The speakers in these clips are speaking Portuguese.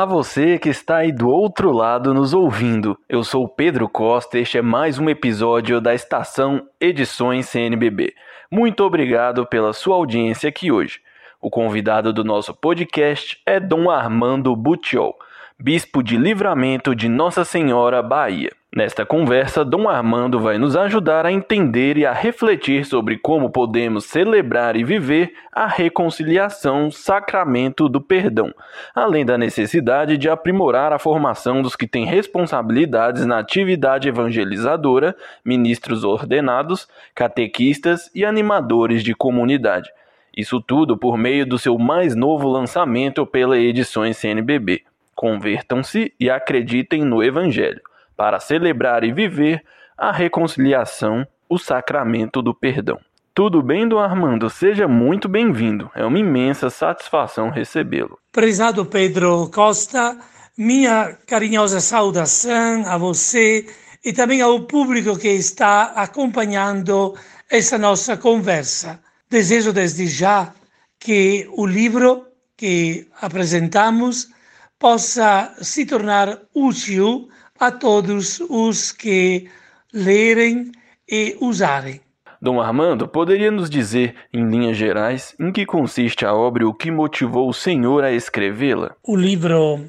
Olá, você que está aí do outro lado nos ouvindo. Eu sou Pedro Costa este é mais um episódio da estação Edições CNBB. Muito obrigado pela sua audiência aqui hoje. O convidado do nosso podcast é Dom Armando Butiol, bispo de Livramento de Nossa Senhora, Bahia. Nesta conversa, Dom Armando vai nos ajudar a entender e a refletir sobre como podemos celebrar e viver a reconciliação, sacramento do perdão, além da necessidade de aprimorar a formação dos que têm responsabilidades na atividade evangelizadora, ministros ordenados, catequistas e animadores de comunidade. Isso tudo por meio do seu mais novo lançamento pela Edições CNBB. Convertam-se e acreditem no Evangelho para celebrar e viver a reconciliação, o sacramento do perdão. Tudo bem, Dom Armando? Seja muito bem-vindo. É uma imensa satisfação recebê-lo. Prezado Pedro Costa, minha carinhosa saudação a você e também ao público que está acompanhando essa nossa conversa. Desejo desde já que o livro que apresentamos possa se tornar útil a todos os que lerem e usarem. Dom Armando, poderia nos dizer, em linhas gerais, em que consiste a obra e o que motivou o senhor a escrevê-la? O livro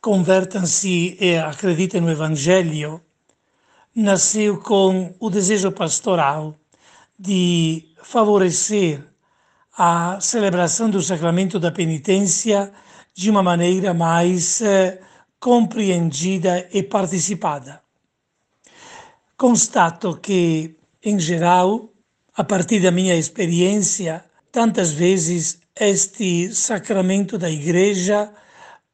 Convertam-se e Acreditem no Evangelho nasceu com o desejo pastoral de favorecer a celebração do sacramento da penitência de uma maneira mais eh, compreendida e participada. Constato que, em geral, a partir da minha experiência, tantas vezes este sacramento da igreja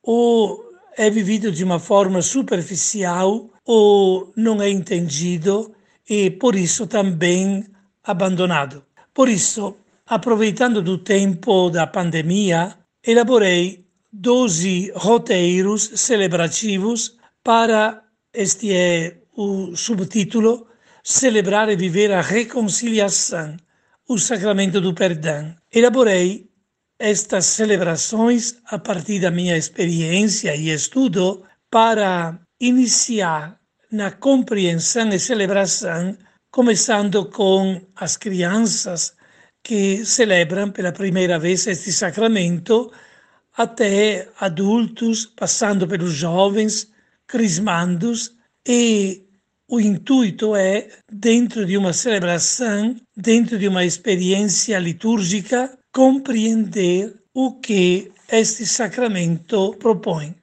ou é vivido de uma forma superficial ou não é entendido e por isso também abandonado. Por isso, aproveitando do tempo da pandemia, elaborei 12 roteiros celebrativos para, este é o subtítulo, Celebrar e Viver a Reconciliação, o Sacramento do Perdão. Elaborei estas celebrações a partir da minha experiência e estudo para iniciar na compreensão e celebração, começando com as crianças que celebram pela primeira vez este sacramento até adultos, passando pelos jovens, crismandos, e o intuito é, dentro de uma celebração, dentro de uma experiência litúrgica, compreender o que este sacramento propõe.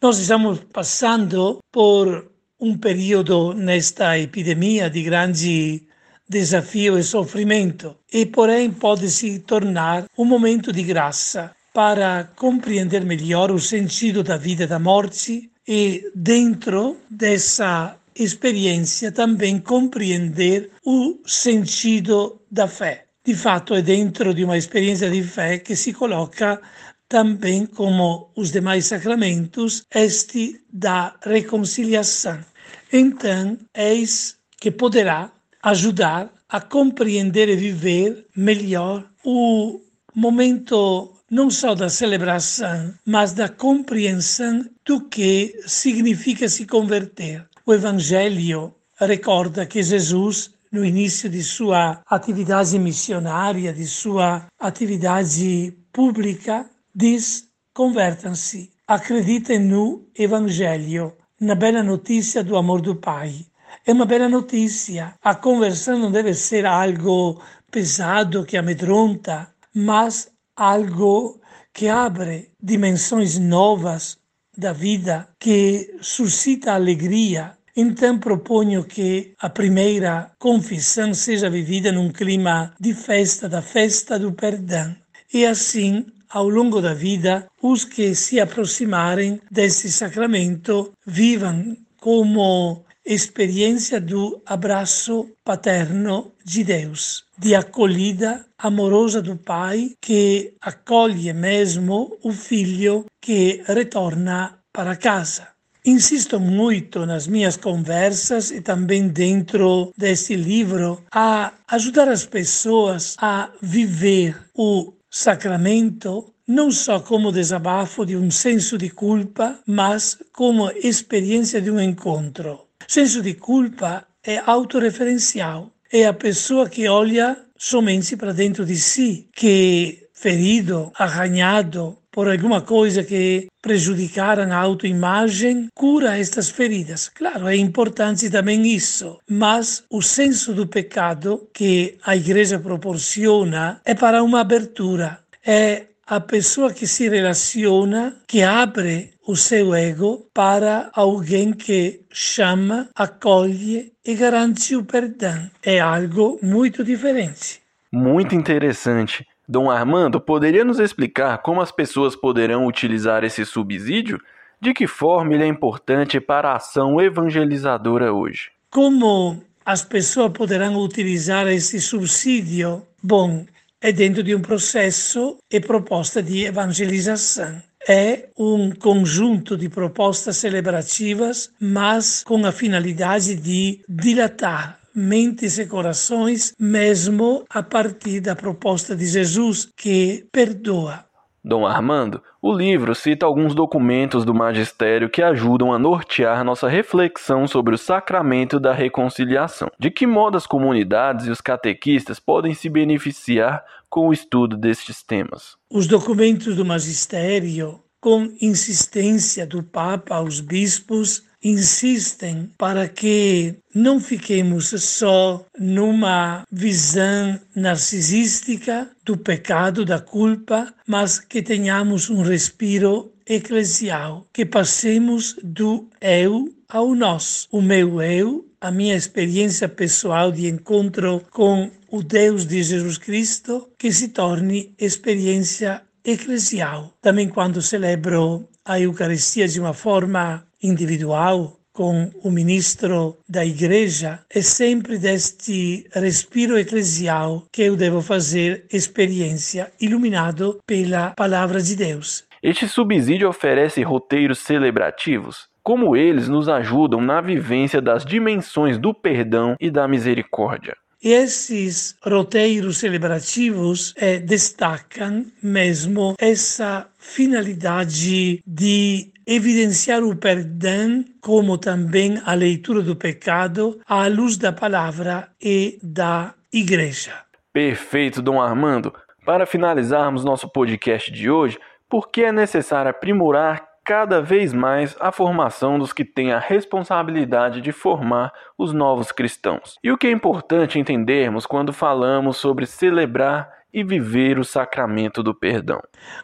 Nós estamos passando por um período nesta epidemia de grande desafio e sofrimento, e porém pode se tornar um momento de graça para compreender melhor o sentido da vida e da morte e, dentro dessa experiência, também compreender o sentido da fé. De fato, é dentro de uma experiência de fé que se coloca também, como os demais sacramentos, este da reconciliação. Então, eis que poderá ajudar a compreender e viver melhor o momento não só da celebração, mas da compreensão do que significa se converter. O Evangelho recorda que Jesus, no início de sua atividade missionária, de sua atividade pública, diz: convertam-se, acreditem no Evangelho, na bela notícia do amor do Pai. É uma bela notícia. A conversão não deve ser algo pesado que amedronta, mas algo que abre dimensões novas da vida, que suscita alegria. Então proponho que a primeira confissão seja vivida num clima de festa, da festa do perdão. E assim, ao longo da vida, os que se aproximarem desse sacramento vivam como experiência do abraço paterno de Deus, de acolhida amorosa do Pai que acolhe mesmo o filho que retorna para casa. Insisto muito nas minhas conversas e também dentro deste livro a ajudar as pessoas a viver o sacramento não só como desabafo de um senso de culpa, mas como experiência de um encontro. Senso de culpa é autorreferencial, é a pessoa que olha somente para dentro de si, que ferido, arranhado por alguma coisa que prejudicaram a autoimagem, cura estas feridas. Claro, é importante também isso, mas o senso do pecado que a igreja proporciona é para uma abertura, é a pessoa que se relaciona, que abre o seu ego para alguém que chama, acolhe e garante o perdão. É algo muito diferente. Muito interessante. Dom Armando, poderia nos explicar como as pessoas poderão utilizar esse subsídio? De que forma ele é importante para a ação evangelizadora hoje? Como as pessoas poderão utilizar esse subsídio? Bom, é dentro de um processo e proposta de evangelização. É um conjunto de propostas celebrativas, mas com a finalidade de dilatar mentes e corações, mesmo a partir da proposta de Jesus, que perdoa. Dom Armando, o livro cita alguns documentos do magistério que ajudam a nortear nossa reflexão sobre o sacramento da reconciliação. De que modo as comunidades e os catequistas podem se beneficiar com o estudo destes temas? Os documentos do magistério, com insistência do Papa aos bispos, insistem para que não fiquemos só numa visão narcisística do pecado, da culpa, mas que tenhamos um respiro eclesial, que passemos do eu ao nós, o meu eu, a minha experiência pessoal de encontro com o Deus de Jesus Cristo, que se torne experiência eclesial. Também quando celebro a Eucaristia de uma forma individual com o ministro da igreja, é sempre deste respiro eclesial que eu devo fazer experiência, iluminado pela palavra de Deus. Este subsídio oferece roteiros celebrativos? Como eles nos ajudam na vivência das dimensões do perdão e da misericórdia? Esses roteiros celebrativos eh, destacam mesmo essa finalidade de evidenciar o perdão, como também a leitura do pecado, à luz da palavra e da igreja. Perfeito, Dom Armando. Para finalizarmos nosso podcast de hoje, por que é necessário aprimorar cada vez mais a formação dos que têm a responsabilidade de formar os novos cristãos? E o que é importante entendermos quando falamos sobre celebrar e viver o sacramento do perdão.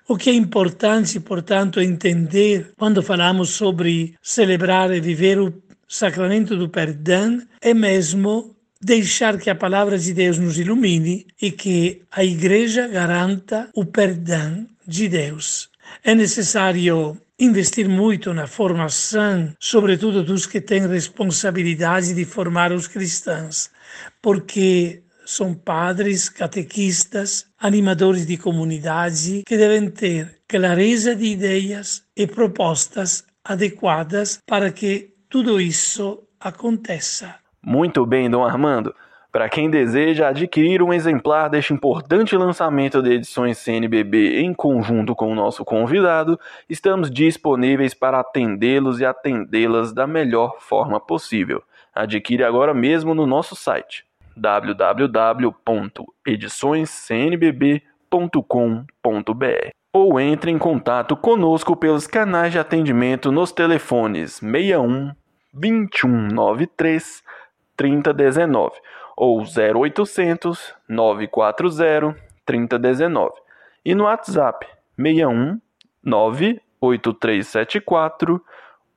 O que é importante, portanto, entender quando falamos sobre celebrar e viver o sacramento do perdão é mesmo deixar que a palavra de Deus nos ilumine e que a igreja garanta o perdão de Deus. É necessário investir muito na formação, sobretudo dos que têm responsabilidade de formar os cristãos, porque são padres, catequistas, animadores de comunidade que devem ter clareza de ideias e propostas adequadas para que tudo isso aconteça. Muito bem, Dom Armando. Para quem deseja adquirir um exemplar deste importante lançamento de edições CNBB em conjunto com o nosso convidado, estamos disponíveis para atendê-los e atendê-las da melhor forma possível. Adquire agora mesmo no nosso site www.ediçõescnbb.com.br ou entre em contato conosco pelos canais de atendimento nos telefones 61 2193 3019 ou 0800 940 3019 e no WhatsApp 61 98374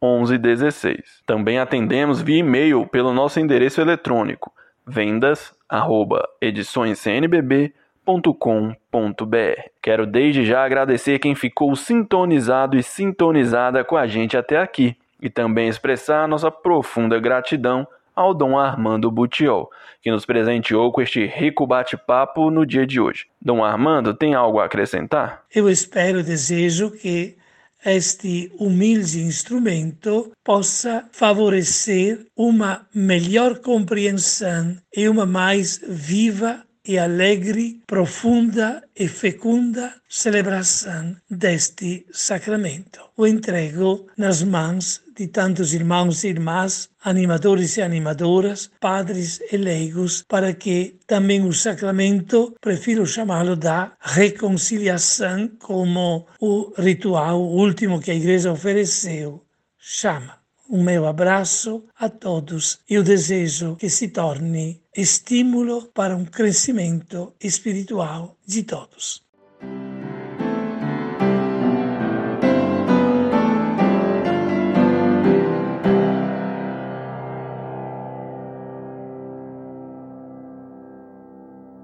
1116. Também atendemos via e-mail pelo nosso endereço eletrônico vendas@ediçõescnbb.com.br. Quero desde já agradecer quem ficou sintonizado e sintonizada com a gente até aqui e também expressar nossa profunda gratidão ao Dom Armando Butiol, que nos presenteou com este rico bate-papo no dia de hoje. Dom Armando, tem algo a acrescentar? Eu espero desejo que este humilde instrumento possa favorecer uma melhor compreensão e uma mais viva e alegre, profunda e fecunda celebração deste sacramento. O entrego nas mãos de tantos irmãos e irmãs, animadores e animadoras, padres e leigos, para que também o sacramento, prefiro chamá-lo da reconciliação, como o ritual último que a Igreja ofereceu, chama. Um meu abraço a todos e o desejo que se torne estímulo para um crescimento espiritual de todos.